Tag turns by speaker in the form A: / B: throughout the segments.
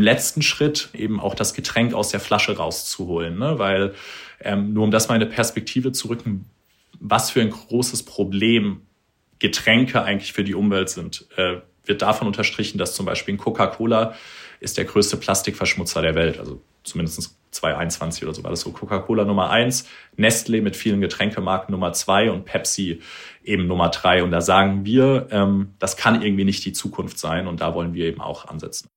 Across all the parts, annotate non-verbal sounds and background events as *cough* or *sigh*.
A: im letzten Schritt eben auch das Getränk aus der Flasche rauszuholen, ne? weil ähm, nur um das mal eine Perspektive zu rücken, was für ein großes Problem Getränke eigentlich für die Umwelt sind, äh, wird davon unterstrichen, dass zum Beispiel Coca-Cola ist der größte Plastikverschmutzer der Welt. Also zumindest 2021 oder so war das so. Coca-Cola Nummer eins, Nestle mit vielen Getränkemarken Nummer zwei und Pepsi eben Nummer drei. Und da sagen wir, ähm, das kann irgendwie nicht die Zukunft sein und da wollen wir eben auch ansetzen.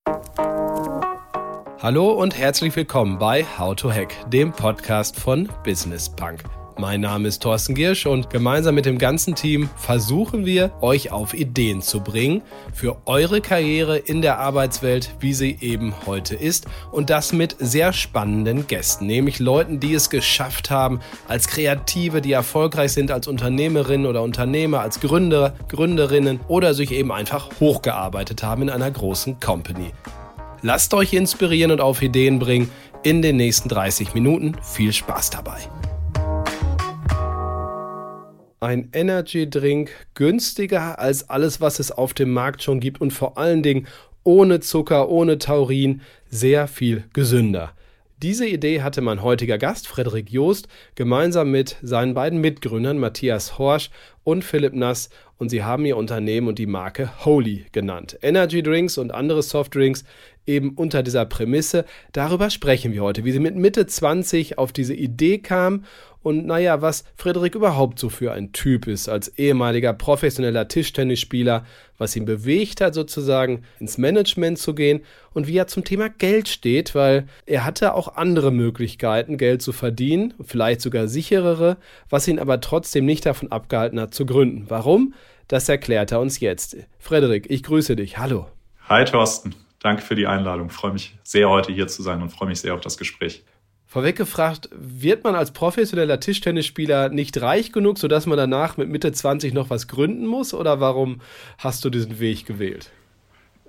B: Hallo und herzlich willkommen bei How to Hack, dem Podcast von Business Punk. Mein Name ist Thorsten Giersch und gemeinsam mit dem ganzen Team versuchen wir, euch auf Ideen zu bringen für eure Karriere in der Arbeitswelt, wie sie eben heute ist. Und das mit sehr spannenden Gästen, nämlich Leuten, die es geschafft haben, als Kreative, die erfolgreich sind als Unternehmerinnen oder Unternehmer, als Gründer, Gründerinnen oder sich eben einfach hochgearbeitet haben in einer großen Company. Lasst euch inspirieren und auf Ideen bringen in den nächsten 30 Minuten. Viel Spaß dabei ein Energy Drink günstiger als alles, was es auf dem Markt schon gibt und vor allen Dingen ohne Zucker, ohne Taurin, sehr viel gesünder. Diese Idee hatte mein heutiger Gast, Frederik Joost, gemeinsam mit seinen beiden Mitgründern Matthias Horsch und Philipp Nass und sie haben ihr Unternehmen und die Marke Holy genannt. Energy Drinks und andere Softdrinks eben unter dieser Prämisse. Darüber sprechen wir heute, wie sie mit Mitte 20 auf diese Idee kam und naja, was Frederik überhaupt so für ein Typ ist als ehemaliger professioneller Tischtennisspieler, was ihn bewegt hat, sozusagen ins Management zu gehen und wie er zum Thema Geld steht, weil er hatte auch andere Möglichkeiten, Geld zu verdienen, vielleicht sogar sicherere, was ihn aber trotzdem nicht davon abgehalten hat zu gründen. Warum? Das erklärt er uns jetzt. Frederik, ich grüße dich. Hallo.
A: Hi Thorsten. Danke für die Einladung. Ich freue mich sehr, heute hier zu sein und freue mich sehr auf das Gespräch.
B: Vorweg gefragt, wird man als professioneller Tischtennisspieler nicht reich genug, sodass man danach mit Mitte 20 noch was gründen muss? Oder warum hast du diesen Weg gewählt?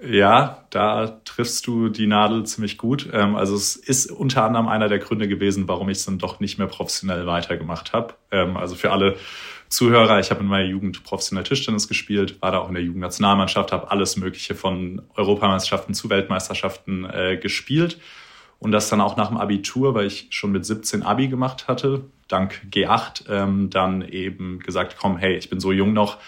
A: Ja, da triffst du die Nadel ziemlich gut. Ähm, also es ist unter anderem einer der Gründe gewesen, warum ich es dann doch nicht mehr professionell weitergemacht habe. Ähm, also für alle Zuhörer, ich habe in meiner Jugend professionell Tischtennis gespielt, war da auch in der Jugendnationalmannschaft, habe alles Mögliche von Europameisterschaften zu Weltmeisterschaften äh, gespielt und das dann auch nach dem Abitur, weil ich schon mit 17 Abi gemacht hatte, dank G8, ähm, dann eben gesagt, komm, hey, ich bin so jung noch,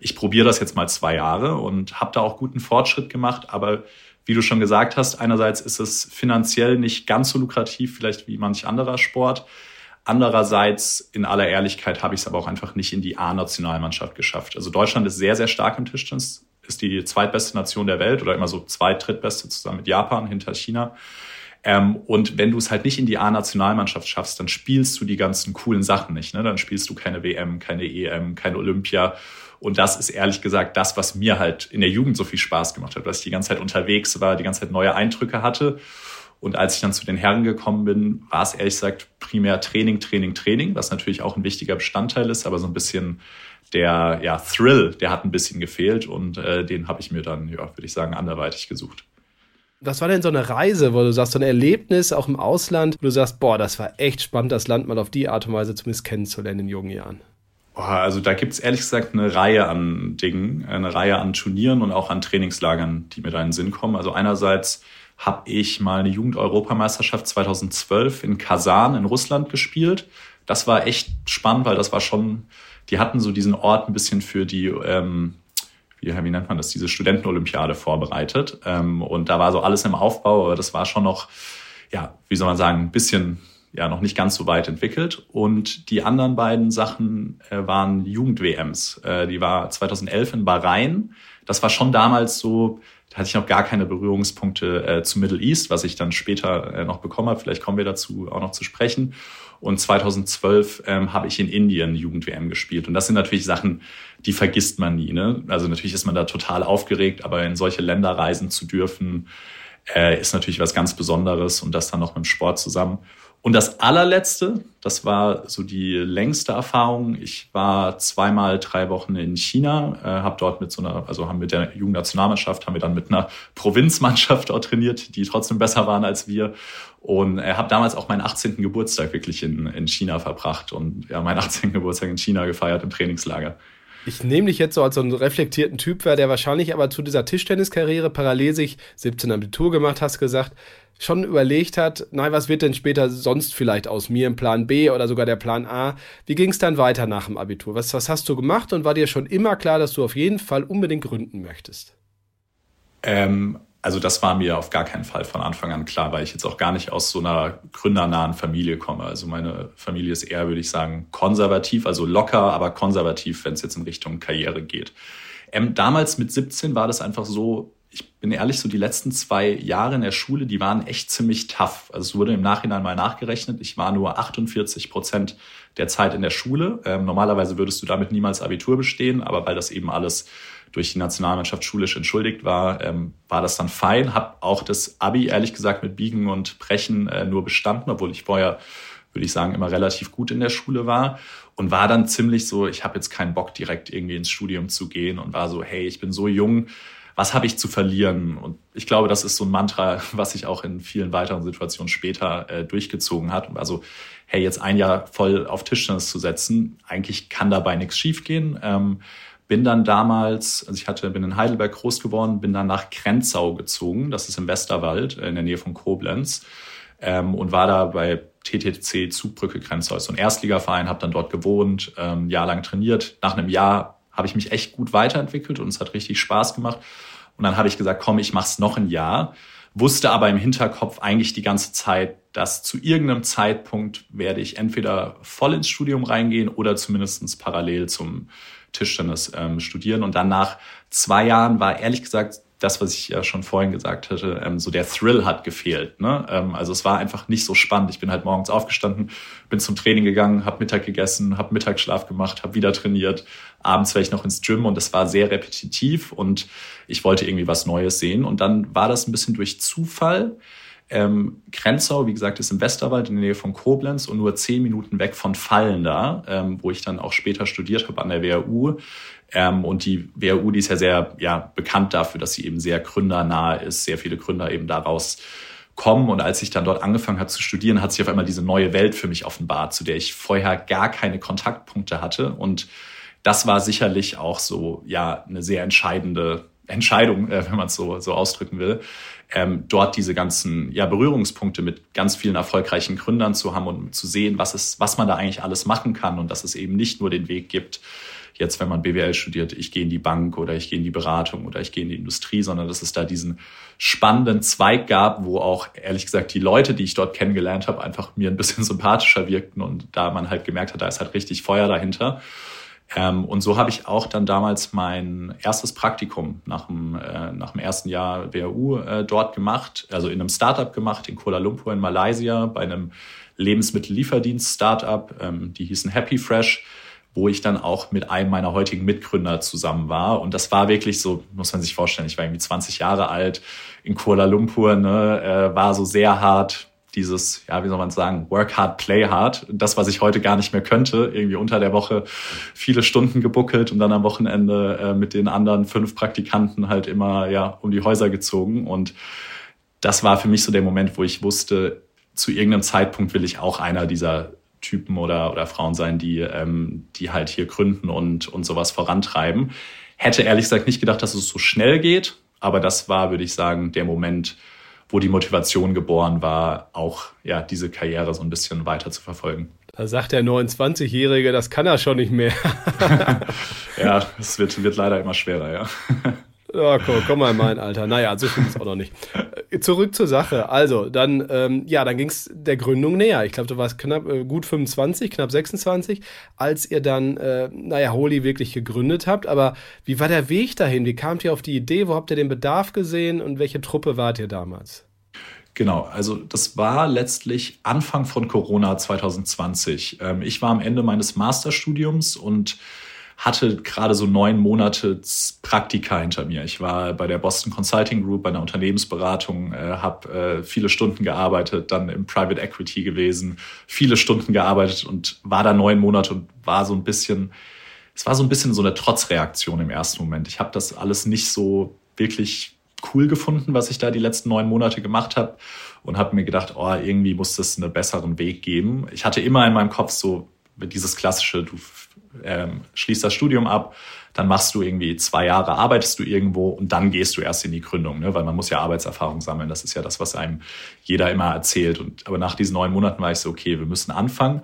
A: ich probiere das jetzt mal zwei Jahre und habe da auch guten Fortschritt gemacht. Aber wie du schon gesagt hast, einerseits ist es finanziell nicht ganz so lukrativ, vielleicht wie manch anderer Sport. Andererseits, in aller Ehrlichkeit, habe ich es aber auch einfach nicht in die A-Nationalmannschaft geschafft. Also Deutschland ist sehr, sehr stark im Tischtennis, ist die zweitbeste Nation der Welt oder immer so zweit, drittbeste zusammen mit Japan hinter China. Ähm, und wenn du es halt nicht in die A-Nationalmannschaft schaffst, dann spielst du die ganzen coolen Sachen nicht. Ne? Dann spielst du keine WM, keine EM, keine Olympia. Und das ist ehrlich gesagt das, was mir halt in der Jugend so viel Spaß gemacht hat, dass ich die ganze Zeit unterwegs war, die ganze Zeit neue Eindrücke hatte. Und als ich dann zu den Herren gekommen bin, war es ehrlich gesagt primär Training, Training, Training, was natürlich auch ein wichtiger Bestandteil ist, aber so ein bisschen der ja, Thrill, der hat ein bisschen gefehlt und äh, den habe ich mir dann, ja, würde ich sagen, anderweitig gesucht.
B: Was war denn so eine Reise, wo du sagst, so ein Erlebnis auch im Ausland, wo du sagst, boah, das war echt spannend, das Land mal auf die Art und Weise zumindest kennenzulernen in jungen Jahren?
A: Also da gibt es ehrlich gesagt eine Reihe an Dingen, eine Reihe an Turnieren und auch an Trainingslagern, die mir da in den Sinn kommen. Also einerseits habe ich mal eine Jugend-Europameisterschaft 2012 in Kasan in Russland gespielt. Das war echt spannend, weil das war schon, die hatten so diesen Ort ein bisschen für die ähm, wie, wie nennt man das, diese Studentenolympiade vorbereitet. Ähm, und da war so alles im Aufbau, aber das war schon noch, ja, wie soll man sagen, ein bisschen, ja, noch nicht ganz so weit entwickelt. Und die anderen beiden Sachen äh, waren Jugend-WMs. Äh, die war 2011 in Bahrain. Das war schon damals so, da hatte ich noch gar keine Berührungspunkte äh, zu Middle East, was ich dann später äh, noch bekommen habe. Vielleicht kommen wir dazu auch noch zu sprechen. Und 2012 ähm, habe ich in Indien Jugend-WM gespielt. Und das sind natürlich Sachen, die vergisst man nie. Ne? Also natürlich ist man da total aufgeregt, aber in solche Länder reisen zu dürfen, äh, ist natürlich was ganz Besonderes und das dann noch mit dem Sport zusammen. Und das allerletzte, das war so die längste Erfahrung. Ich war zweimal drei Wochen in China, äh, habe dort mit so einer, also haben mit der Jugendnationalmannschaft, haben wir dann mit einer Provinzmannschaft dort trainiert, die trotzdem besser waren als wir. Und äh, habe damals auch meinen 18. Geburtstag wirklich in, in China verbracht und ja, meinen 18. Geburtstag in China gefeiert im Trainingslager.
B: Ich nehme dich jetzt so als so einen reflektierten Typ, der wahrscheinlich aber zu dieser Tischtenniskarriere parallel sich 17 Abitur gemacht, hast gesagt, schon überlegt hat, nein, was wird denn später sonst vielleicht aus mir im Plan B oder sogar der Plan A? Wie ging es dann weiter nach dem Abitur? Was, was hast du gemacht und war dir schon immer klar, dass du auf jeden Fall unbedingt gründen möchtest?
A: Ähm, also das war mir auf gar keinen Fall von Anfang an klar, weil ich jetzt auch gar nicht aus so einer gründernahen Familie komme. Also meine Familie ist eher, würde ich sagen, konservativ, also locker, aber konservativ, wenn es jetzt in Richtung Karriere geht. Ähm, damals mit 17 war das einfach so, ich bin ehrlich, so die letzten zwei Jahre in der Schule, die waren echt ziemlich tough. Also es wurde im Nachhinein mal nachgerechnet. Ich war nur 48 Prozent der Zeit in der Schule. Ähm, normalerweise würdest du damit niemals Abitur bestehen, aber weil das eben alles durch die Nationalmannschaft schulisch entschuldigt war, ähm, war das dann fein. Hab auch das Abi ehrlich gesagt mit Biegen und Brechen äh, nur bestanden, obwohl ich vorher, würde ich sagen, immer relativ gut in der Schule war und war dann ziemlich so, ich habe jetzt keinen Bock direkt irgendwie ins Studium zu gehen und war so, hey, ich bin so jung, was habe ich zu verlieren? Und ich glaube, das ist so ein Mantra, *laughs* was sich auch in vielen weiteren Situationen später äh, durchgezogen hat. Also, hey, jetzt ein Jahr voll auf Tischtennis zu setzen, eigentlich kann dabei nichts schiefgehen. Ähm, bin dann damals, also ich hatte, bin in Heidelberg groß geworden, bin dann nach Krenzau gezogen, das ist im Westerwald, äh, in der Nähe von Koblenz, ähm, und war da bei TTC Zugbrücke Krenzau, so ein Erstligaverein, habe dann dort gewohnt, ähm, jahrelang trainiert. Nach einem Jahr habe ich mich echt gut weiterentwickelt und es hat richtig Spaß gemacht. Und dann habe ich gesagt, komm, ich mach's noch ein Jahr. Wusste aber im Hinterkopf eigentlich die ganze Zeit, dass zu irgendeinem Zeitpunkt werde ich entweder voll ins Studium reingehen oder zumindestens parallel zum Tischtennis ähm, studieren. Und dann nach zwei Jahren war ehrlich gesagt das, was ich ja schon vorhin gesagt hatte, ähm, so der Thrill hat gefehlt. Ne? Ähm, also es war einfach nicht so spannend. Ich bin halt morgens aufgestanden, bin zum Training gegangen, habe Mittag gegessen, habe Mittagsschlaf gemacht, habe wieder trainiert. Abends wäre ich noch ins Gym und es war sehr repetitiv und ich wollte irgendwie was Neues sehen. Und dann war das ein bisschen durch Zufall. Ähm, Grenzau, wie gesagt, ist im Westerwald in der Nähe von Koblenz und nur zehn Minuten weg von Fallen da, ähm, wo ich dann auch später studiert habe an der WHU. Ähm, und die WHU, die ist ja sehr ja, bekannt dafür, dass sie eben sehr gründernah ist, sehr viele Gründer eben daraus kommen. Und als ich dann dort angefangen habe zu studieren, hat sich auf einmal diese neue Welt für mich offenbart, zu der ich vorher gar keine Kontaktpunkte hatte. Und das war sicherlich auch so, ja, eine sehr entscheidende Entscheidung, äh, wenn man es so, so ausdrücken will, ähm, dort diese ganzen ja, Berührungspunkte mit ganz vielen erfolgreichen Gründern zu haben und zu sehen, was, ist, was man da eigentlich alles machen kann und dass es eben nicht nur den Weg gibt, jetzt, wenn man BWL studiert, ich gehe in die Bank oder ich gehe in die Beratung oder ich gehe in die Industrie, sondern dass es da diesen spannenden Zweig gab, wo auch ehrlich gesagt die Leute, die ich dort kennengelernt habe, einfach mir ein bisschen *laughs* sympathischer wirkten und da man halt gemerkt hat, da ist halt richtig Feuer dahinter. Ähm, und so habe ich auch dann damals mein erstes Praktikum nach dem, äh, nach dem ersten Jahr WHU äh, dort gemacht, also in einem Startup gemacht in Kuala Lumpur in Malaysia bei einem Lebensmittellieferdienst-Startup, ähm, die hießen Happy Fresh wo ich dann auch mit einem meiner heutigen Mitgründer zusammen war. Und das war wirklich so, muss man sich vorstellen, ich war irgendwie 20 Jahre alt in Kuala Lumpur, ne, äh, war so sehr hart dieses, ja, wie soll man sagen, work hard, play hard. Das, was ich heute gar nicht mehr könnte, irgendwie unter der Woche viele Stunden gebuckelt und dann am Wochenende äh, mit den anderen fünf Praktikanten halt immer, ja, um die Häuser gezogen. Und das war für mich so der Moment, wo ich wusste, zu irgendeinem Zeitpunkt will ich auch einer dieser Typen oder, oder Frauen sein, die, ähm, die halt hier gründen und, und sowas vorantreiben. Hätte ehrlich gesagt nicht gedacht, dass es so schnell geht, aber das war, würde ich sagen, der Moment, wo die Motivation geboren war, auch ja, diese Karriere so ein bisschen weiter zu verfolgen.
B: Da sagt der 29-Jährige, das kann er schon nicht mehr. *laughs*
A: ja, es wird, wird leider immer schwerer, ja.
B: Ja, komm, komm mal in mein Alter. Naja, so stimmt es auch noch nicht. Äh, zurück zur Sache. Also, dann, ähm, ja, dann ging es der Gründung näher. Ich glaube, du warst knapp äh, gut 25, knapp 26, als ihr dann, äh, naja, Holy wirklich gegründet habt. Aber wie war der Weg dahin? Wie kamt ihr auf die Idee? Wo habt ihr den Bedarf gesehen und welche Truppe wart ihr damals?
A: Genau, also das war letztlich Anfang von Corona 2020. Ähm, ich war am Ende meines Masterstudiums und hatte gerade so neun Monate Praktika hinter mir. Ich war bei der Boston Consulting Group, bei einer Unternehmensberatung, äh, habe äh, viele Stunden gearbeitet, dann im Private Equity gewesen, viele Stunden gearbeitet und war da neun Monate und war so ein bisschen, es war so ein bisschen so eine Trotzreaktion im ersten Moment. Ich habe das alles nicht so wirklich cool gefunden, was ich da die letzten neun Monate gemacht habe und habe mir gedacht, oh, irgendwie muss es einen besseren Weg geben. Ich hatte immer in meinem Kopf so dieses klassische, du ähm, schließt das Studium ab, dann machst du irgendwie zwei Jahre, arbeitest du irgendwo und dann gehst du erst in die Gründung, ne? weil man muss ja Arbeitserfahrung sammeln. Das ist ja das, was einem jeder immer erzählt. Und aber nach diesen neun Monaten war ich so, okay, wir müssen anfangen.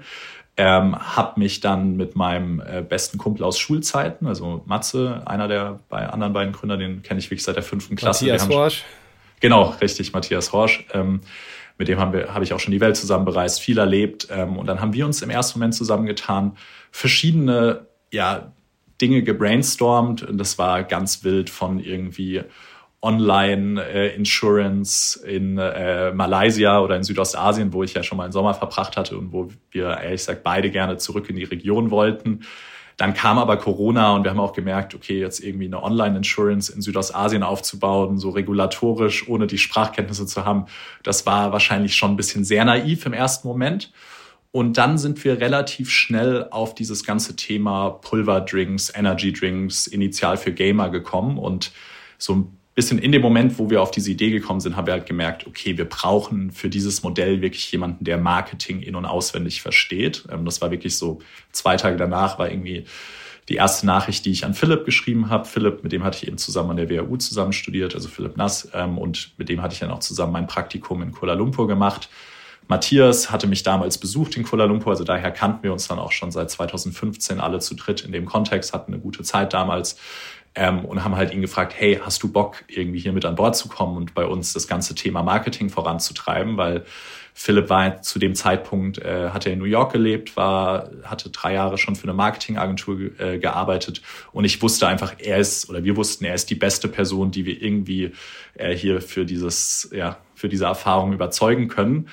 A: Ähm, habe mich dann mit meinem äh, besten Kumpel aus Schulzeiten, also Matze, einer der bei anderen beiden Gründer, den kenne ich wirklich seit der fünften Klasse.
B: Matthias Horsch.
A: Genau, richtig, Matthias Horsch. Ähm, mit dem habe ich auch schon die Welt zusammen bereist, viel erlebt. Ähm, und dann haben wir uns im ersten Moment zusammengetan, verschiedene ja, Dinge gebrainstormt. Und das war ganz wild von irgendwie Online-Insurance äh, in äh, Malaysia oder in Südostasien, wo ich ja schon mal einen Sommer verbracht hatte und wo wir ehrlich gesagt beide gerne zurück in die Region wollten. Dann kam aber Corona und wir haben auch gemerkt, okay, jetzt irgendwie eine Online-Insurance in Südostasien aufzubauen, so regulatorisch, ohne die Sprachkenntnisse zu haben, das war wahrscheinlich schon ein bisschen sehr naiv im ersten Moment. Und dann sind wir relativ schnell auf dieses ganze Thema Pulverdrinks, Energy Drinks, initial für Gamer gekommen und so ein bisschen in dem Moment, wo wir auf diese Idee gekommen sind, haben wir halt gemerkt, okay, wir brauchen für dieses Modell wirklich jemanden, der Marketing in- und auswendig versteht. Ähm, das war wirklich so, zwei Tage danach war irgendwie die erste Nachricht, die ich an Philipp geschrieben habe. Philipp, mit dem hatte ich eben zusammen an der WHU zusammen studiert, also Philipp Nass, ähm, und mit dem hatte ich dann auch zusammen mein Praktikum in Kuala Lumpur gemacht. Matthias hatte mich damals besucht in Kuala Lumpur, also daher kannten wir uns dann auch schon seit 2015 alle zu dritt in dem Kontext, hatten eine gute Zeit damals ähm, und haben halt ihn gefragt, hey, hast du Bock, irgendwie hier mit an Bord zu kommen und bei uns das ganze Thema Marketing voranzutreiben? Weil Philipp war zu dem Zeitpunkt, äh, hat er in New York gelebt, war, hatte drei Jahre schon für eine Marketingagentur äh, gearbeitet und ich wusste einfach, er ist, oder wir wussten, er ist die beste Person, die wir irgendwie äh, hier für dieses, ja, für diese Erfahrung überzeugen können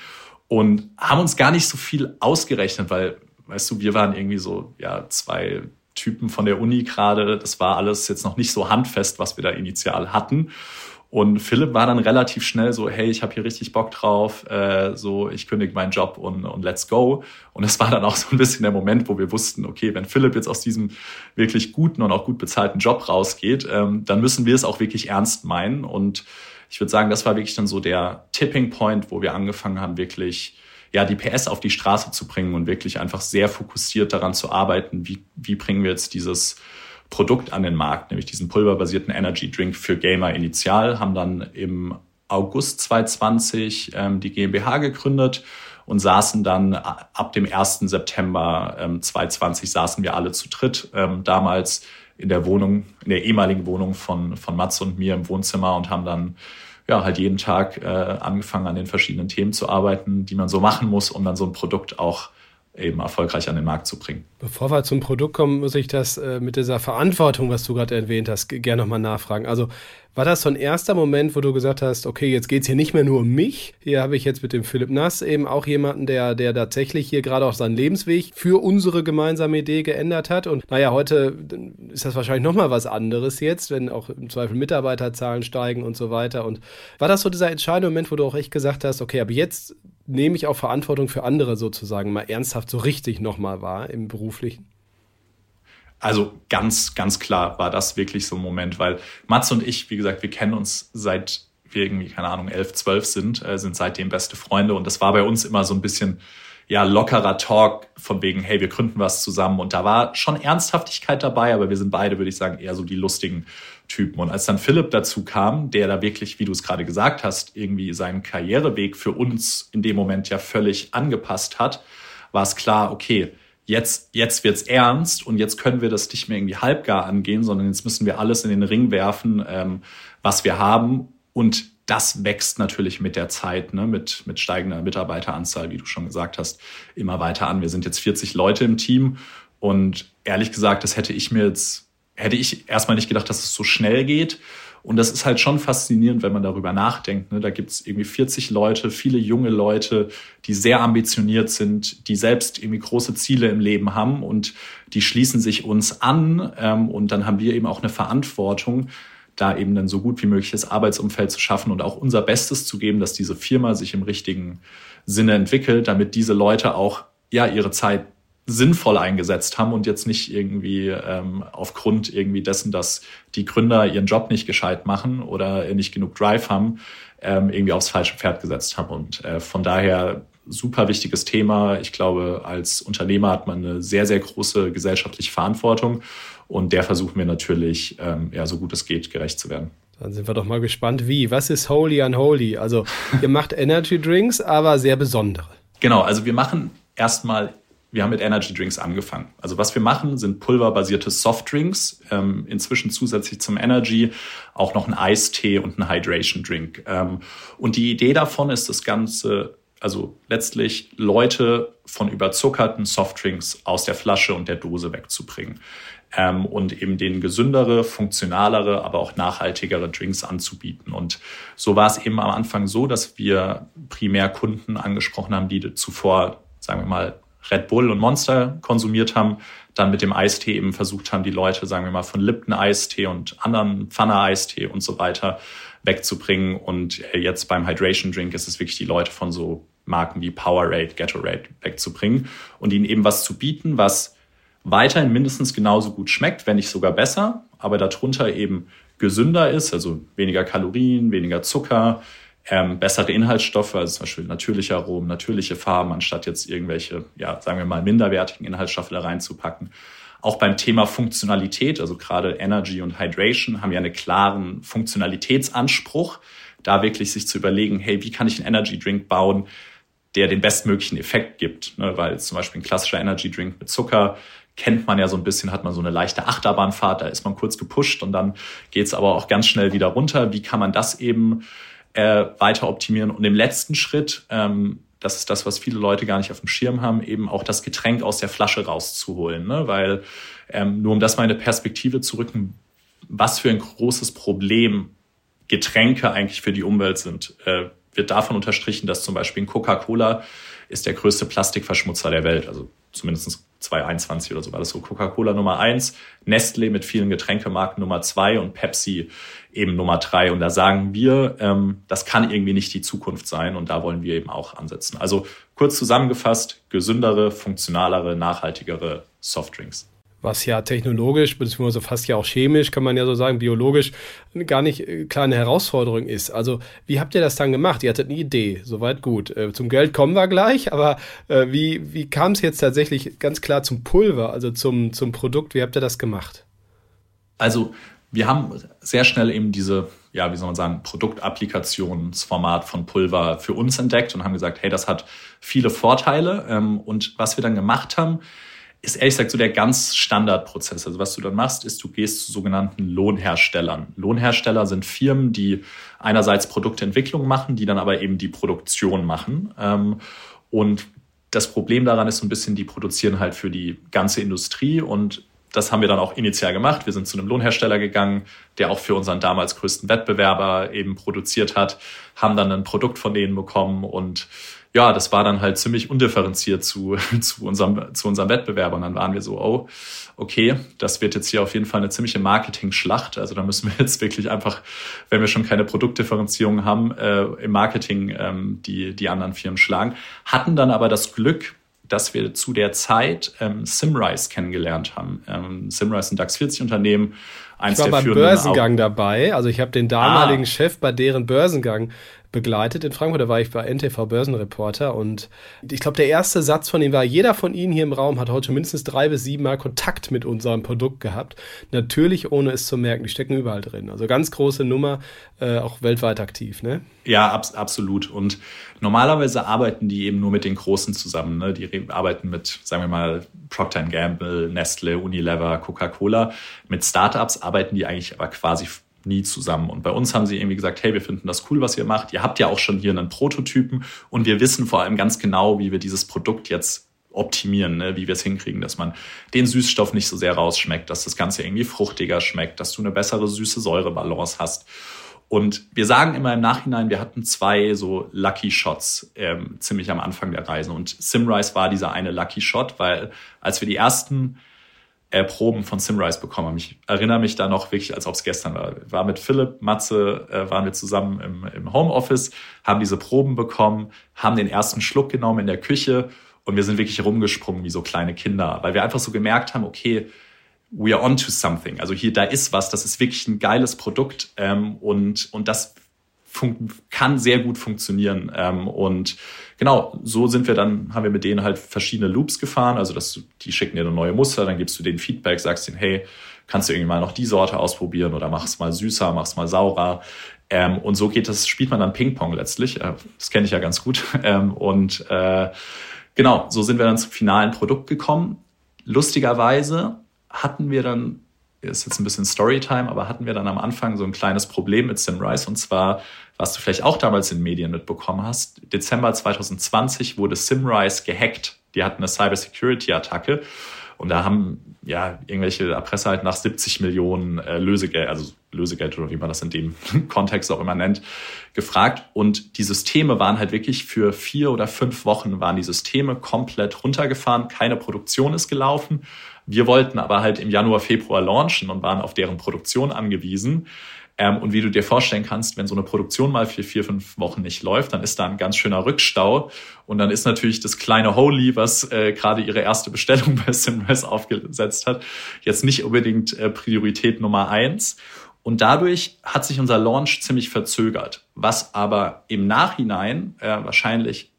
A: und haben uns gar nicht so viel ausgerechnet, weil, weißt du, wir waren irgendwie so, ja, zwei, Typen von der Uni gerade. Das war alles jetzt noch nicht so handfest, was wir da initial hatten. Und Philipp war dann relativ schnell so, hey, ich habe hier richtig Bock drauf, äh, so ich kündige meinen Job und, und let's go. Und es war dann auch so ein bisschen der Moment, wo wir wussten, okay, wenn Philipp jetzt aus diesem wirklich guten und auch gut bezahlten Job rausgeht, ähm, dann müssen wir es auch wirklich ernst meinen. Und ich würde sagen, das war wirklich dann so der Tipping Point, wo wir angefangen haben, wirklich ja, die PS auf die Straße zu bringen und wirklich einfach sehr fokussiert daran zu arbeiten, wie, wie bringen wir jetzt dieses Produkt an den Markt, nämlich diesen pulverbasierten Energy Drink für Gamer initial, haben dann im August 2020 ähm, die GmbH gegründet und saßen dann ab dem 1. September ähm, 2020 saßen wir alle zu dritt, ähm, damals in der Wohnung, in der ehemaligen Wohnung von, von Mats und mir im Wohnzimmer und haben dann ja, halt jeden Tag äh, angefangen an den verschiedenen Themen zu arbeiten, die man so machen muss, um dann so ein Produkt auch eben erfolgreich an den Markt zu bringen.
B: Bevor wir zum Produkt kommen, muss ich das äh, mit dieser Verantwortung, was du gerade erwähnt hast, gerne nochmal nachfragen. Also war das so ein erster Moment, wo du gesagt hast, okay, jetzt geht es hier nicht mehr nur um mich. Hier habe ich jetzt mit dem Philipp Nass eben auch jemanden, der, der tatsächlich hier gerade auch seinen Lebensweg für unsere gemeinsame Idee geändert hat. Und naja, heute ist das wahrscheinlich nochmal was anderes jetzt, wenn auch im Zweifel Mitarbeiterzahlen steigen und so weiter. Und war das so dieser entscheidende Moment, wo du auch echt gesagt hast, okay, aber jetzt nehme ich auch Verantwortung für andere sozusagen mal ernsthaft so richtig nochmal wahr im beruflichen?
A: Also ganz, ganz klar war das wirklich so ein Moment, weil Mats und ich, wie gesagt, wir kennen uns seit wir irgendwie, keine Ahnung, elf, zwölf sind, äh, sind seitdem beste Freunde und das war bei uns immer so ein bisschen ja, lockerer Talk von wegen, hey, wir gründen was zusammen und da war schon Ernsthaftigkeit dabei, aber wir sind beide, würde ich sagen, eher so die lustigen Typen. Und als dann Philipp dazu kam, der da wirklich, wie du es gerade gesagt hast, irgendwie seinen Karriereweg für uns in dem Moment ja völlig angepasst hat, war es klar, okay, jetzt, jetzt wird's ernst und jetzt können wir das nicht mehr irgendwie halbgar angehen, sondern jetzt müssen wir alles in den Ring werfen, ähm, was wir haben. Und das wächst natürlich mit der Zeit, ne, mit, mit steigender Mitarbeiteranzahl, wie du schon gesagt hast, immer weiter an. Wir sind jetzt 40 Leute im Team und ehrlich gesagt, das hätte ich mir jetzt hätte ich erstmal nicht gedacht, dass es so schnell geht. Und das ist halt schon faszinierend, wenn man darüber nachdenkt. Ne? Da gibt es irgendwie 40 Leute, viele junge Leute, die sehr ambitioniert sind, die selbst irgendwie große Ziele im Leben haben und die schließen sich uns an. Ähm, und dann haben wir eben auch eine Verantwortung, da eben dann so gut wie mögliches Arbeitsumfeld zu schaffen und auch unser Bestes zu geben, dass diese Firma sich im richtigen Sinne entwickelt, damit diese Leute auch ja ihre Zeit sinnvoll eingesetzt haben und jetzt nicht irgendwie ähm, aufgrund irgendwie dessen, dass die Gründer ihren Job nicht gescheit machen oder nicht genug Drive haben, ähm, irgendwie aufs falsche Pferd gesetzt haben. Und äh, von daher super wichtiges Thema. Ich glaube, als Unternehmer hat man eine sehr, sehr große gesellschaftliche Verantwortung und der versuchen wir natürlich, ähm, ja, so gut es geht, gerecht zu werden.
B: Dann sind wir doch mal gespannt, wie. Was ist Holy Unholy? Also, ihr macht Energy Drinks, aber sehr besondere.
A: Genau, also wir machen erstmal, wir haben mit Energy Drinks angefangen. Also was wir machen, sind pulverbasierte Softdrinks. Ähm, inzwischen zusätzlich zum Energy auch noch ein Eistee und ein Hydration Drink. Ähm, und die Idee davon ist das Ganze, also letztlich Leute von überzuckerten Softdrinks aus der Flasche und der Dose wegzubringen ähm, und eben den gesündere, funktionalere, aber auch nachhaltigere Drinks anzubieten. Und so war es eben am Anfang so, dass wir primär Kunden angesprochen haben, die zuvor, sagen wir mal, Red Bull und Monster konsumiert haben, dann mit dem Eistee eben versucht haben, die Leute, sagen wir mal, von Lipton Eistee und anderen Pfanne Eistee und so weiter wegzubringen. Und äh, jetzt beim Hydration Drink ist es wirklich die Leute von so Marken wie Powerade, Gatorade wegzubringen und ihnen eben was zu bieten, was weiterhin mindestens genauso gut schmeckt, wenn nicht sogar besser, aber darunter eben gesünder ist, also weniger Kalorien, weniger Zucker, ähm, bessere Inhaltsstoffe, also zum Beispiel natürliche Aromen, natürliche Farben, anstatt jetzt irgendwelche, ja, sagen wir mal, minderwertigen Inhaltsstoffe da reinzupacken. Auch beim Thema Funktionalität, also gerade Energy und Hydration, haben ja einen klaren Funktionalitätsanspruch, da wirklich sich zu überlegen, hey, wie kann ich einen Energy Drink bauen, der den bestmöglichen Effekt gibt, ne? weil zum Beispiel ein klassischer Energy Drink mit Zucker kennt man ja so ein bisschen, hat man so eine leichte Achterbahnfahrt, da ist man kurz gepusht und dann geht's aber auch ganz schnell wieder runter. Wie kann man das eben äh, weiter optimieren? Und im letzten Schritt, ähm, das ist das, was viele Leute gar nicht auf dem Schirm haben, eben auch das Getränk aus der Flasche rauszuholen. Ne? Weil ähm, nur um das mal in eine Perspektive zu rücken, was für ein großes Problem Getränke eigentlich für die Umwelt sind, äh, wird davon unterstrichen, dass zum Beispiel Coca-Cola ist der größte Plastikverschmutzer der Welt. Also zumindest 2021 oder so war das so. Coca-Cola Nummer eins, Nestle mit vielen Getränkemarken Nummer zwei und Pepsi eben Nummer drei. Und da sagen wir, ähm, das kann irgendwie nicht die Zukunft sein und da wollen wir eben auch ansetzen. Also kurz zusammengefasst, gesündere, funktionalere, nachhaltigere Softdrinks
B: was ja technologisch, beziehungsweise fast ja auch chemisch, kann man ja so sagen, biologisch, gar nicht äh, klar eine Herausforderung ist. Also, wie habt ihr das dann gemacht? Ihr hattet eine Idee, soweit gut. Äh, zum Geld kommen wir gleich, aber äh, wie, wie kam es jetzt tatsächlich ganz klar zum Pulver, also zum, zum Produkt? Wie habt ihr das gemacht?
A: Also, wir haben sehr schnell eben diese, ja, wie soll man sagen, Produktapplikationsformat von Pulver für uns entdeckt und haben gesagt, hey, das hat viele Vorteile. Ähm, und was wir dann gemacht haben, ist ehrlich gesagt so der ganz Standardprozess. Also was du dann machst, ist, du gehst zu sogenannten Lohnherstellern. Lohnhersteller sind Firmen, die einerseits Produktentwicklung machen, die dann aber eben die Produktion machen. Ähm, und das Problem daran ist so ein bisschen, die produzieren halt für die ganze Industrie und das haben wir dann auch initial gemacht. Wir sind zu einem Lohnhersteller gegangen, der auch für unseren damals größten Wettbewerber eben produziert hat, haben dann ein Produkt von denen bekommen und ja, das war dann halt ziemlich undifferenziert zu, *laughs* zu, unserem, zu unserem Wettbewerber. Und dann waren wir so, oh, okay, das wird jetzt hier auf jeden Fall eine ziemliche Marketing-Schlacht. Also da müssen wir *laughs* jetzt wirklich einfach, wenn wir schon keine Produktdifferenzierung haben, äh, im Marketing ähm, die, die anderen Firmen schlagen. Hatten dann aber das Glück, dass wir zu der Zeit ähm, Simrise kennengelernt haben. Ähm, Simrise ein DAX 40 Unternehmen.
B: Eins ich war beim Börsengang dabei. Also ich habe den damaligen ah. Chef bei deren Börsengang begleitet in Frankfurt. Da war ich bei NTV Börsenreporter und ich glaube, der erste Satz von ihm war, jeder von Ihnen hier im Raum hat heute mindestens drei bis sieben Mal Kontakt mit unserem Produkt gehabt. Natürlich ohne es zu merken. Die stecken überall drin. Also ganz große Nummer, äh, auch weltweit aktiv, ne?
A: Ja, ab, absolut. Und normalerweise arbeiten die eben nur mit den Großen zusammen. Ne? Die arbeiten mit, sagen wir mal, Procter Gamble, Nestle, Unilever, Coca-Cola. Mit Startups arbeiten die eigentlich aber quasi nie zusammen. Und bei uns haben sie irgendwie gesagt, hey, wir finden das cool, was ihr macht. Ihr habt ja auch schon hier einen Prototypen und wir wissen vor allem ganz genau, wie wir dieses Produkt jetzt optimieren, ne? wie wir es hinkriegen, dass man den Süßstoff nicht so sehr rausschmeckt, dass das Ganze irgendwie fruchtiger schmeckt, dass du eine bessere süße Säurebalance hast. Und wir sagen immer im Nachhinein, wir hatten zwei so Lucky Shots ähm, ziemlich am Anfang der Reise. Und Simrise war dieser eine Lucky Shot, weil als wir die ersten äh, Proben von Simrise bekommen. Ich erinnere mich da noch wirklich, als ob es gestern war. War mit Philipp, Matze, äh, waren wir zusammen im, im Homeoffice, haben diese Proben bekommen, haben den ersten Schluck genommen in der Küche und wir sind wirklich rumgesprungen wie so kleine Kinder, weil wir einfach so gemerkt haben, okay, we are on to something. Also hier, da ist was, das ist wirklich ein geiles Produkt ähm, und, und das kann sehr gut funktionieren. Ähm, und genau, so sind wir dann, haben wir mit denen halt verschiedene Loops gefahren. Also dass die schicken dir eine neue Muster, dann gibst du denen Feedback, sagst denen, hey, kannst du irgendwie mal noch die Sorte ausprobieren oder mach es mal süßer, mach es mal saurer. Ähm, und so geht das, spielt man dann Ping-Pong letztlich. Äh, das kenne ich ja ganz gut. *laughs* Ähm, und äh, genau, so sind wir dann zum finalen Produkt gekommen. Lustigerweise hatten wir dann ist jetzt ein bisschen Storytime, aber hatten wir dann am Anfang so ein kleines Problem mit Simrise und zwar, was du vielleicht auch damals in Medien mitbekommen hast, Dezember 2020 wurde Simrise gehackt. Die hatten eine Cybersecurity-Attacke und da haben ja irgendwelche Erpresser halt nach 70 Millionen äh, Lösegeld, also Lösegeld oder wie man das in dem *laughs* Kontext auch immer nennt, gefragt. Und die Systeme waren halt wirklich für vier oder fünf Wochen waren die Systeme komplett runtergefahren. Keine Produktion ist gelaufen. Wir wollten aber halt im Januar, Februar launchen und waren auf deren Produktion angewiesen. Ähm, und wie du dir vorstellen kannst, wenn so eine Produktion mal für vier, fünf Wochen nicht läuft, dann ist da ein ganz schöner Rückstau. Und dann ist natürlich das kleine Holy, was äh, gerade ihre erste Bestellung *laughs* bei Simrise aufgesetzt hat, jetzt nicht unbedingt äh, Priorität Nummer eins. Und dadurch hat sich unser Launch ziemlich verzögert, was aber im Nachhinein äh, wahrscheinlich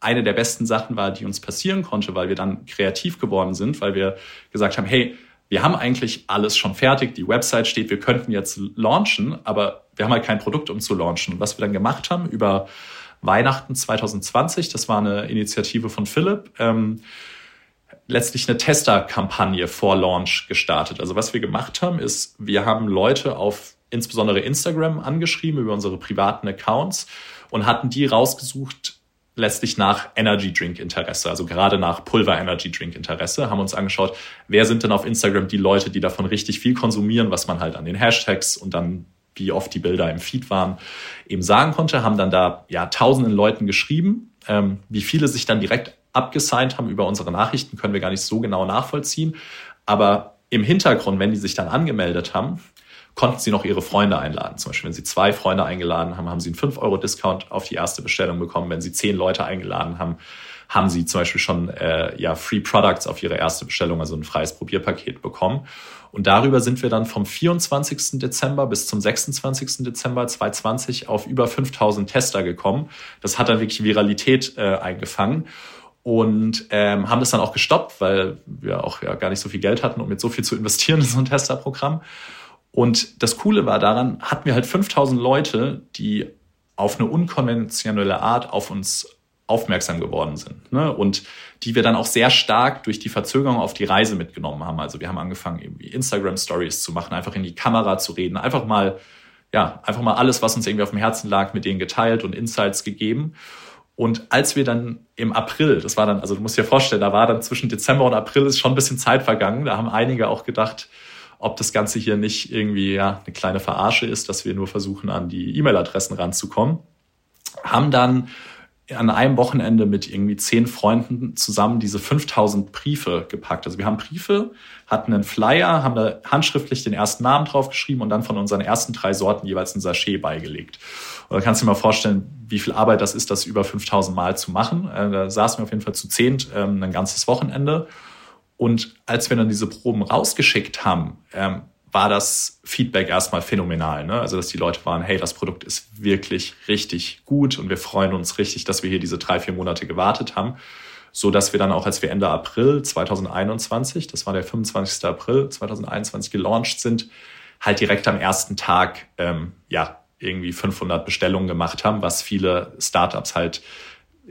A: eine der besten Sachen war, die uns passieren konnte, weil wir dann kreativ geworden sind, weil wir gesagt haben, hey, wir haben eigentlich alles schon fertig, die Website steht, wir könnten jetzt launchen, aber wir haben halt kein Produkt, um zu launchen. Und was wir dann gemacht haben über Weihnachten 2020, das war eine Initiative von Philipp, ähm, letztlich eine Tester-Kampagne vor Launch gestartet. Also was wir gemacht haben, ist, wir haben Leute auf insbesondere Instagram angeschrieben über unsere privaten Accounts und hatten die rausgesucht, letztlich nach Energy Drink Interesse, also gerade nach Pulver Energy Drink Interesse, haben uns angeschaut, wer sind denn auf Instagram die Leute, die davon richtig viel konsumieren, was man halt an den Hashtags und dann wie oft die Bilder im Feed waren, eben sagen konnte, haben dann da ja tausenden Leuten geschrieben, ähm, wie viele sich dann direkt abgesigned haben über unsere Nachrichten, können wir gar nicht so genau nachvollziehen, aber im Hintergrund, wenn die sich dann angemeldet haben, konnten sie noch ihre Freunde einladen. Zum Beispiel, wenn sie zwei Freunde eingeladen haben, haben sie einen 5-Euro-Discount auf die erste Bestellung bekommen. Wenn sie zehn Leute eingeladen haben, haben sie zum Beispiel schon äh, ja, Free Products auf ihre erste Bestellung, also ein freies Probierpaket bekommen. Und darüber sind wir dann vom 24. Dezember bis zum 26. Dezember 2020 auf über 5000 Tester gekommen. Das hat dann wirklich Viralität äh, eingefangen und ähm, haben das dann auch gestoppt, weil wir auch ja gar nicht so viel Geld hatten, um jetzt so viel zu investieren in so ein Testerprogramm. Und das Coole war daran, hatten wir halt 5000 Leute, die auf eine unkonventionelle Art auf uns aufmerksam geworden sind. Ne? Und die wir dann auch sehr stark durch die Verzögerung auf die Reise mitgenommen haben. Also wir haben angefangen, irgendwie Instagram-Stories zu machen, einfach in die Kamera zu reden, einfach mal, ja, einfach mal alles, was uns irgendwie auf dem Herzen lag, mit denen geteilt und Insights gegeben. Und als wir dann im April, das war dann, also du musst dir vorstellen, da war dann zwischen Dezember und April ist schon ein bisschen Zeit vergangen. Da haben einige auch gedacht, ob das Ganze hier nicht irgendwie ja, eine kleine Verarsche ist, dass wir nur versuchen, an die E-Mail-Adressen ranzukommen. Haben dann an einem Wochenende mit irgendwie zehn Freunden zusammen diese 5000 Briefe gepackt. Also wir haben Briefe, hatten einen Flyer, haben da handschriftlich den ersten Namen draufgeschrieben und dann von unseren ersten drei Sorten jeweils ein Sachet beigelegt. Und da kannst du dir mal vorstellen, wie viel Arbeit das ist, das über 5000 Mal zu machen. Äh, da saßen wir auf jeden Fall zu zehnt ähm, ein ganzes Wochenende und als wir dann diese Proben rausgeschickt haben, ähm, war das Feedback erstmal phänomenal. Ne? Also, dass die Leute waren, hey, das Produkt ist wirklich richtig gut und wir freuen uns richtig, dass wir hier diese drei, vier Monate gewartet haben. So dass wir dann auch, als wir Ende April 2021, das war der 25. April 2021 gelauncht sind, halt direkt am ersten Tag, ähm, ja, irgendwie 500 Bestellungen gemacht haben, was viele Startups halt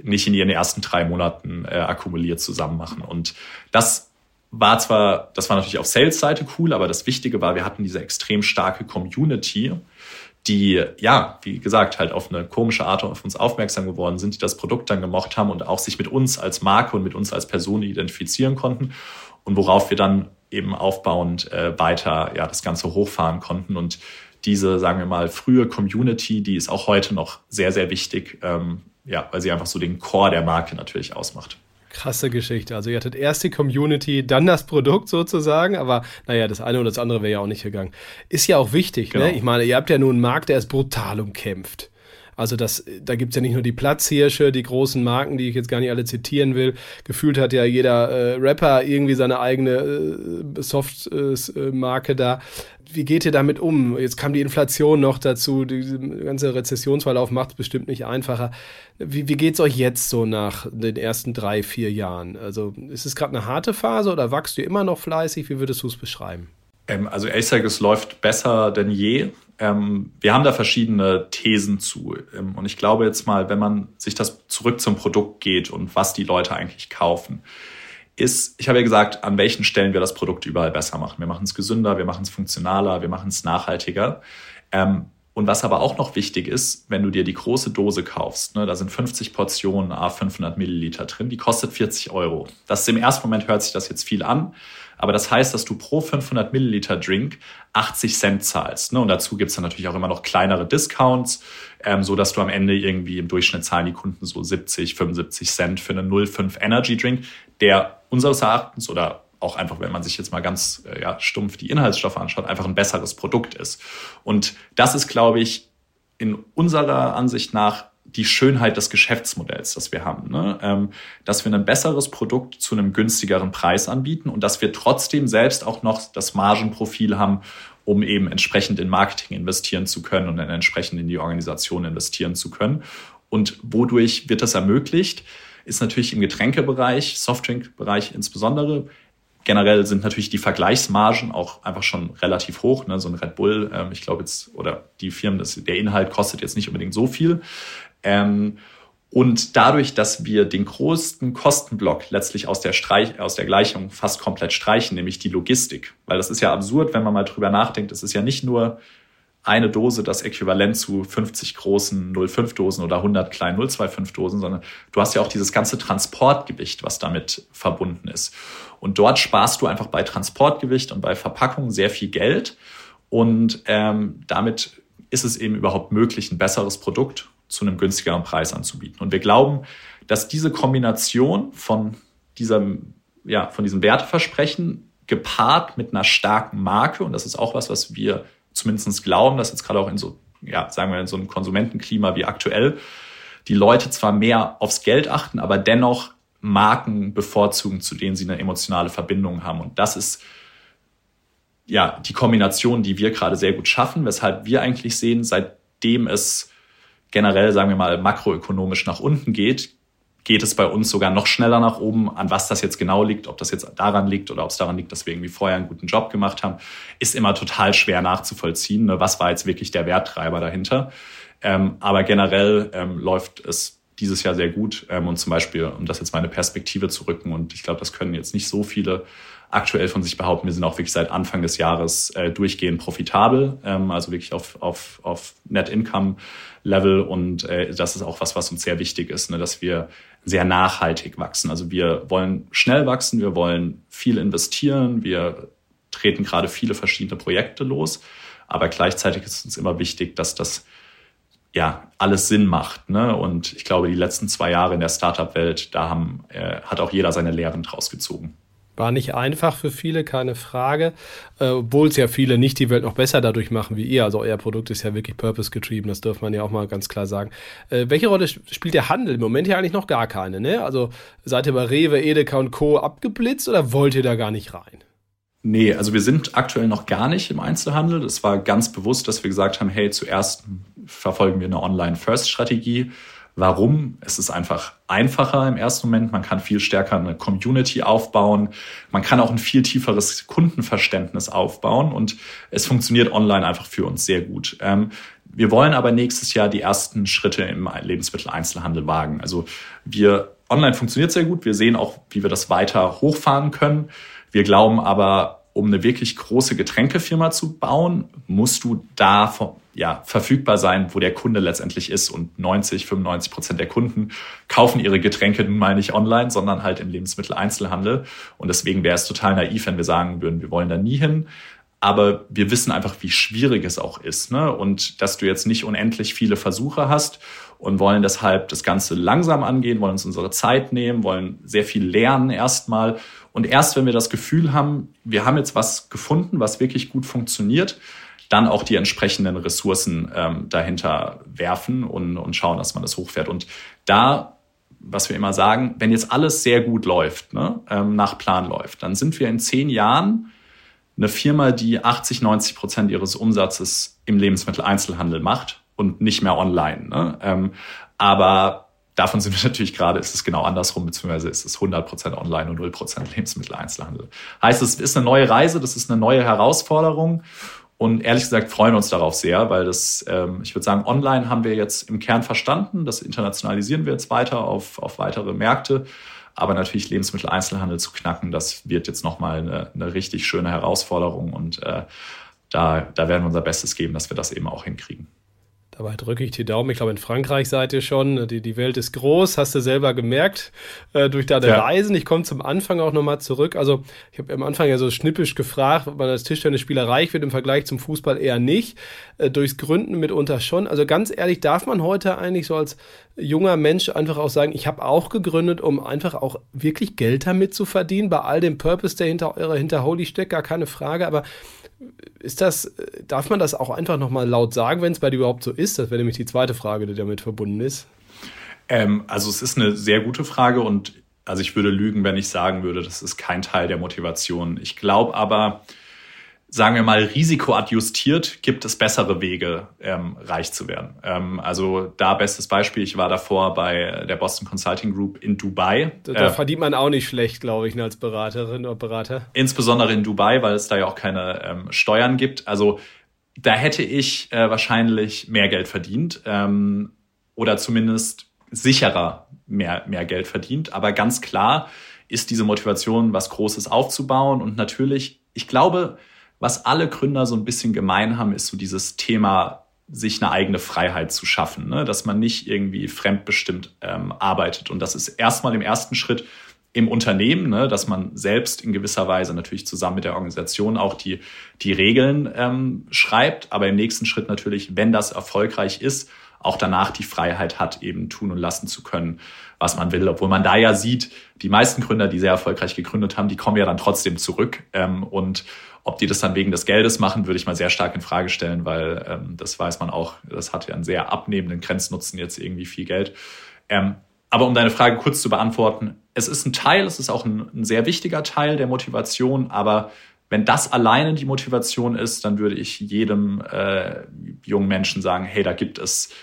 A: nicht in ihren ersten drei Monaten äh, akkumuliert zusammen machen. Und das war zwar, das war natürlich auf Sales-Seite cool, aber das Wichtige war, wir hatten diese extrem starke Community, die, ja, wie gesagt, halt auf eine komische Art auf uns aufmerksam geworden sind, die das Produkt dann gemocht haben und auch sich mit uns als Marke und mit uns als Person identifizieren konnten und worauf wir dann eben aufbauend äh, weiter ja, das Ganze hochfahren konnten. Und diese, sagen wir mal, frühe Community, die ist auch heute noch sehr, sehr wichtig, ähm, ja, weil sie einfach so den Core der Marke natürlich ausmacht.
B: Krasse Geschichte. Also ihr hattet erst die Community, dann das Produkt sozusagen, aber naja, das eine oder das andere wäre ja auch nicht gegangen. Ist ja auch wichtig, ne? genau. ne? Ich meine, ihr habt ja nun einen Markt, der ist brutal umkämpft. Also das, da gibt es ja nicht nur die Platzhirsche, die großen Marken, die ich jetzt gar nicht alle zitieren will. Gefühlt hat ja jeder äh, Rapper irgendwie seine eigene äh, Soft-Marke äh, da. Wie geht ihr damit um? Jetzt kam die Inflation noch dazu, die ganze Rezessionsverlauf macht es bestimmt nicht einfacher. Wie, wie geht es euch jetzt so nach den ersten drei, vier Jahren? Also ist es gerade eine harte Phase oder wachst du immer noch fleißig? Wie würdest du es beschreiben?
A: Ähm, also ASAC, es läuft besser denn je. Ähm, wir haben da verschiedene Thesen zu. Ähm, und ich glaube jetzt mal, wenn man sich das zurück zum Produkt geht und was die Leute eigentlich kaufen, ist, ich habe ja gesagt, an welchen Stellen wir das Produkt überall besser machen. Wir machen es gesünder, wir machen es funktionaler, wir machen es nachhaltiger. Ähm, und was aber auch noch wichtig ist, wenn du dir die große Dose kaufst, ne, da sind 50 Portionen A 500 Milliliter drin, die kostet 40 Euro. Das ist im ersten Moment hört sich das jetzt viel an, aber das heißt, dass du pro 500 Milliliter Drink 80 Cent zahlst. Ne? Und dazu gibt's dann natürlich auch immer noch kleinere Discounts, ähm, so dass du am Ende irgendwie im Durchschnitt zahlen die Kunden so 70, 75 Cent für einen 0,5 Energy Drink, der unseres Erachtens oder auch einfach, wenn man sich jetzt mal ganz äh, ja, stumpf die Inhaltsstoffe anschaut, einfach ein besseres Produkt ist. Und das ist, glaube ich, in unserer Ansicht nach die Schönheit des Geschäftsmodells, das wir haben. Ne? Ähm, dass wir ein besseres Produkt zu einem günstigeren Preis anbieten und dass wir trotzdem selbst auch noch das Margenprofil haben, um eben entsprechend in Marketing investieren zu können und dann entsprechend in die Organisation investieren zu können. Und wodurch wird das ermöglicht? Ist natürlich im Getränkebereich, Softdrinkbereich insbesondere. Generell sind natürlich die Vergleichsmargen auch einfach schon relativ hoch. Ne? So ein Red Bull, ähm, ich glaube jetzt, oder die Firmen, das, der Inhalt kostet jetzt nicht unbedingt so viel. Ähm, und dadurch, dass wir den größten Kostenblock letztlich aus der, Streich, aus der Gleichung fast komplett streichen, nämlich die Logistik. Weil das ist ja absurd, wenn man mal drüber nachdenkt. Es ist ja nicht nur eine Dose das Äquivalent zu 50 großen 0,5-Dosen oder 100 kleinen 0,25-Dosen, sondern du hast ja auch dieses ganze Transportgewicht, was damit verbunden ist. Und dort sparst du einfach bei Transportgewicht und bei Verpackung sehr viel Geld. Und ähm, damit ist es eben überhaupt möglich, ein besseres Produkt zu einem günstigeren Preis anzubieten. Und wir glauben, dass diese Kombination von diesem, ja, von diesem Werteversprechen gepaart mit einer starken Marke, und das ist auch was, was wir zumindest glauben, dass jetzt gerade auch in so, ja, sagen wir in so einem Konsumentenklima wie aktuell, die Leute zwar mehr aufs Geld achten, aber dennoch Marken bevorzugen, zu denen sie eine emotionale Verbindung haben. Und das ist ja die Kombination, die wir gerade sehr gut schaffen, weshalb wir eigentlich sehen, seitdem es generell, sagen wir mal, makroökonomisch nach unten geht, geht es bei uns sogar noch schneller nach oben. An was das jetzt genau liegt, ob das jetzt daran liegt oder ob es daran liegt, dass wir irgendwie vorher einen guten Job gemacht haben, ist immer total schwer nachzuvollziehen. Ne? Was war jetzt wirklich der Werttreiber dahinter? Ähm, aber generell ähm, läuft es dieses Jahr sehr gut. Ähm, und zum Beispiel, um das jetzt meine Perspektive zu rücken, und ich glaube, das können jetzt nicht so viele aktuell von sich behaupten, wir sind auch wirklich seit Anfang des Jahres äh, durchgehend profitabel, ähm, also wirklich auf, auf, auf Net Income Level. Und äh, das ist auch was, was uns sehr wichtig ist, ne, dass wir sehr nachhaltig wachsen. Also wir wollen schnell wachsen, wir wollen viel investieren, wir treten gerade viele verschiedene Projekte los, aber gleichzeitig ist uns immer wichtig, dass das ja alles Sinn macht. Ne? Und ich glaube, die letzten zwei Jahre in der Startup-Welt, da haben, äh, hat auch jeder seine Lehren draus gezogen.
B: War nicht einfach für viele, keine Frage. Äh, Obwohl es ja viele nicht die Welt noch besser dadurch machen wie ihr. Also euer Produkt ist ja wirklich purpose-getrieben, das darf man ja auch mal ganz klar sagen. Äh, welche Rolle spielt der Handel? Im Moment ja eigentlich noch gar keine, ne? Also seid ihr bei Rewe, Edeka und Co. abgeblitzt oder wollt ihr da gar nicht rein?
A: Nee, also wir sind aktuell noch gar nicht im Einzelhandel. Es war ganz bewusst, dass wir gesagt haben, hey, zuerst verfolgen wir eine Online-First-Strategie Warum? Es ist einfach einfacher im ersten Moment. Man kann viel stärker eine Community aufbauen. Man kann auch ein viel tieferes Kundenverständnis aufbauen und es funktioniert online einfach für uns sehr gut. Ähm, wir wollen aber nächstes Jahr die ersten Schritte im Lebensmitteleinzelhandel wagen. Also wir online funktioniert sehr gut. Wir sehen auch, wie wir das weiter hochfahren können. Wir glauben aber, um eine wirklich große Getränkefirma zu bauen, musst du da ja, verfügbar sein, wo der Kunde letztendlich ist. Und 90, 95 Prozent der Kunden kaufen ihre Getränke nun mal nicht online, sondern halt im Lebensmitteleinzelhandel. Und deswegen wäre es total naiv, wenn wir sagen würden, wir wollen da nie hin. Aber wir wissen einfach, wie schwierig es auch ist. Ne? Und dass du jetzt nicht unendlich viele Versuche hast und wollen deshalb das Ganze langsam angehen, wollen uns unsere Zeit nehmen, wollen sehr viel lernen erstmal. Und erst wenn wir das Gefühl haben, wir haben jetzt was gefunden, was wirklich gut funktioniert, dann auch die entsprechenden Ressourcen ähm, dahinter werfen und, und schauen, dass man das hochfährt. Und da was wir immer sagen, wenn jetzt alles sehr gut läuft, ne, ähm, nach Plan läuft, dann sind wir in zehn Jahren eine Firma, die 80, 90 Prozent ihres Umsatzes im Lebensmitteleinzelhandel macht und nicht mehr online. Ne? Ähm, aber davon sind wir *laughs* natürlich gerade, ist es genau andersrum, beziehungsweise ist es 100 Prozent online und 0 Prozent *laughs* Lebensmitteleinzelhandel. Heißt, es ist eine neue Reise, das ist eine neue Herausforderung. Und ehrlich gesagt freuen wir uns darauf sehr, weil das, ähm, ich würde sagen, online haben wir jetzt im Kern verstanden. Das internationalisieren wir jetzt weiter auf, auf weitere Märkte. Aber natürlich Lebensmitteleinzelhandel zu knacken, das wird jetzt nochmal eine, eine richtig schöne Herausforderung. Und äh, da, da werden wir unser Bestes geben, dass wir das eben auch hinkriegen.
B: Dabei drücke ich die Daumen. Ich glaube, in Frankreich seid ihr schon. Die, die Welt ist groß, hast du selber gemerkt äh, durch deine ja. Reisen. Ich komme zum Anfang auch nochmal zurück. Also, ich habe am Anfang ja so schnippisch gefragt, ob man als Tischtennisspieler reich wird im Vergleich zum Fußball eher nicht. Äh, durchs Gründen mitunter schon. Also, ganz ehrlich, darf man heute eigentlich so als junger Mensch einfach auch sagen, ich habe auch gegründet, um einfach auch wirklich Geld damit zu verdienen, bei all dem Purpose, der hinter eurer hinter Holy steckt, gar keine Frage. Aber ist das, darf man das auch einfach nochmal laut sagen, wenn es bei dir überhaupt so ist? Das wäre nämlich die zweite Frage, die damit verbunden ist.
A: Ähm, also es ist eine sehr gute Frage und also ich würde lügen, wenn ich sagen würde, das ist kein Teil der Motivation. Ich glaube aber, sagen wir mal, risikoadjustiert gibt es bessere Wege, ähm, reich zu werden. Ähm, also da bestes Beispiel, ich war davor bei der Boston Consulting Group in Dubai.
B: Da, da äh, verdient man auch nicht schlecht, glaube ich, als Beraterin oder Berater.
A: Insbesondere in Dubai, weil es da ja auch keine ähm, Steuern gibt. Also da hätte ich äh, wahrscheinlich mehr Geld verdient ähm, oder zumindest sicherer mehr, mehr Geld verdient. Aber ganz klar ist diese Motivation, was Großes aufzubauen. Und natürlich, ich glaube, was alle Gründer so ein bisschen gemein haben, ist so dieses Thema, sich eine eigene Freiheit zu schaffen, ne? dass man nicht irgendwie fremdbestimmt ähm, arbeitet. Und das ist erstmal im ersten Schritt im Unternehmen, ne? dass man selbst in gewisser Weise natürlich zusammen mit der Organisation auch die, die Regeln ähm, schreibt, aber im nächsten Schritt natürlich, wenn das erfolgreich ist, auch danach die Freiheit hat, eben tun und lassen zu können, was man will. Obwohl man da ja sieht, die meisten Gründer, die sehr erfolgreich gegründet haben, die kommen ja dann trotzdem zurück ähm, und ob die das dann wegen des Geldes machen, würde ich mal sehr stark in Frage stellen, weil ähm, das weiß man auch, das hat ja einen sehr abnehmenden Grenznutzen, jetzt irgendwie viel Geld. Ähm, aber um deine Frage kurz zu beantworten, es ist ein Teil, es ist auch ein, ein sehr wichtiger Teil der Motivation, aber wenn das alleine die Motivation ist, dann würde ich jedem äh, jungen Menschen sagen, hey, da gibt es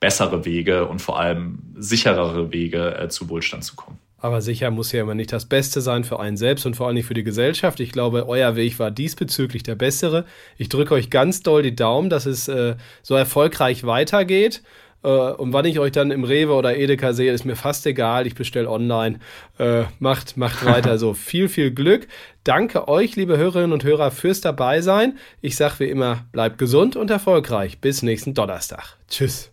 A: bessere Wege und vor allem sicherere Wege, äh, zu Wohlstand zu kommen.
B: Aber sicher muss ja immer nicht das Beste sein für einen selbst und vor allem nicht für die Gesellschaft. Ich glaube, euer Weg war diesbezüglich der bessere. Ich drücke euch ganz doll die Daumen, dass es äh, so erfolgreich weitergeht. Äh, und wann ich euch dann im Rewe oder Edeka sehe, ist mir fast egal. Ich bestelle online. Äh, macht, macht weiter so. *laughs* viel, viel Glück. Danke euch, liebe Hörerinnen und Hörer, fürs Dabeisein. Ich sage wie immer, bleibt gesund und erfolgreich. Bis nächsten Donnerstag. Tschüss.